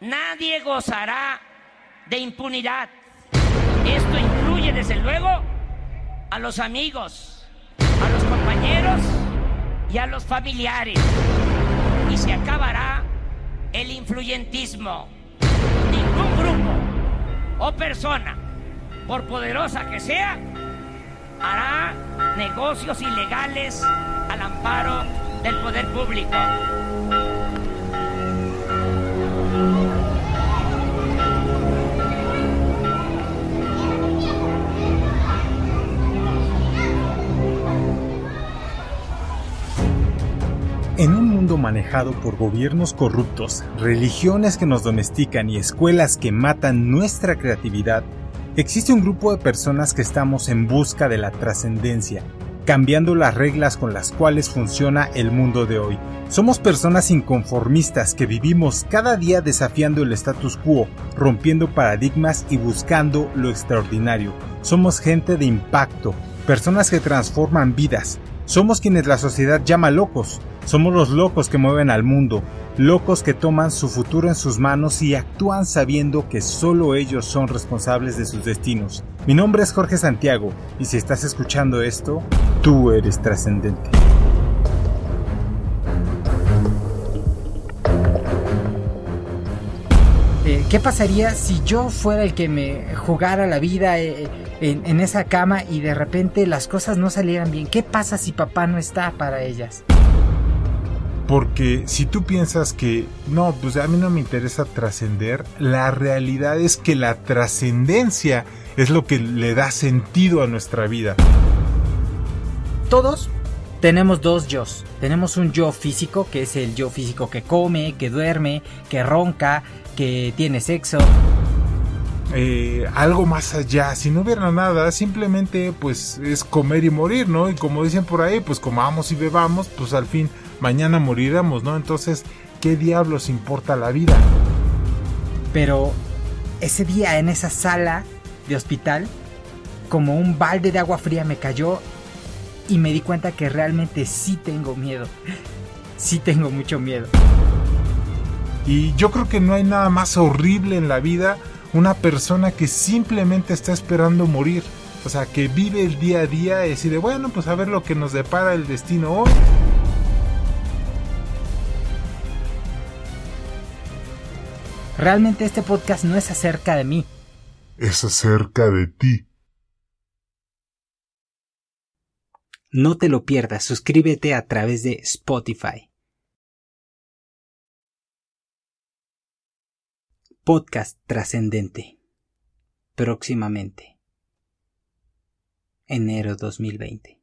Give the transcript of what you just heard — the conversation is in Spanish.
nadie gozará de impunidad. Esto incluye, desde luego, a los amigos, a los compañeros y a los familiares. Y se acabará el influyentismo. Ningún grupo o persona, por poderosa que sea, hará negocios ilegales al amparo del poder público. En un mundo manejado por gobiernos corruptos, religiones que nos domestican y escuelas que matan nuestra creatividad, existe un grupo de personas que estamos en busca de la trascendencia, cambiando las reglas con las cuales funciona el mundo de hoy. Somos personas inconformistas que vivimos cada día desafiando el status quo, rompiendo paradigmas y buscando lo extraordinario. Somos gente de impacto, personas que transforman vidas. Somos quienes la sociedad llama locos, somos los locos que mueven al mundo, locos que toman su futuro en sus manos y actúan sabiendo que solo ellos son responsables de sus destinos. Mi nombre es Jorge Santiago y si estás escuchando esto, tú eres trascendente. Eh, ¿Qué pasaría si yo fuera el que me jugara la vida eh, en, en esa cama y de repente las cosas no salieran bien? ¿Qué pasa si papá no está para ellas? Porque si tú piensas que no, pues a mí no me interesa trascender, la realidad es que la trascendencia es lo que le da sentido a nuestra vida. Todos tenemos dos yo. Tenemos un yo físico, que es el yo físico que come, que duerme, que ronca, que tiene sexo. Eh, algo más allá, si no hubiera nada, simplemente pues es comer y morir, ¿no? Y como dicen por ahí, pues comamos y bebamos, pues al fin mañana moriremos, ¿no? Entonces, ¿qué diablos importa la vida? Pero ese día en esa sala de hospital, como un balde de agua fría me cayó y me di cuenta que realmente sí tengo miedo. Sí tengo mucho miedo. Y yo creo que no hay nada más horrible en la vida una persona que simplemente está esperando morir. O sea, que vive el día a día y decide, bueno, pues a ver lo que nos depara el destino hoy. Realmente este podcast no es acerca de mí. Es acerca de ti. No te lo pierdas, suscríbete a través de Spotify. Podcast trascendente. Próximamente. Enero 2020.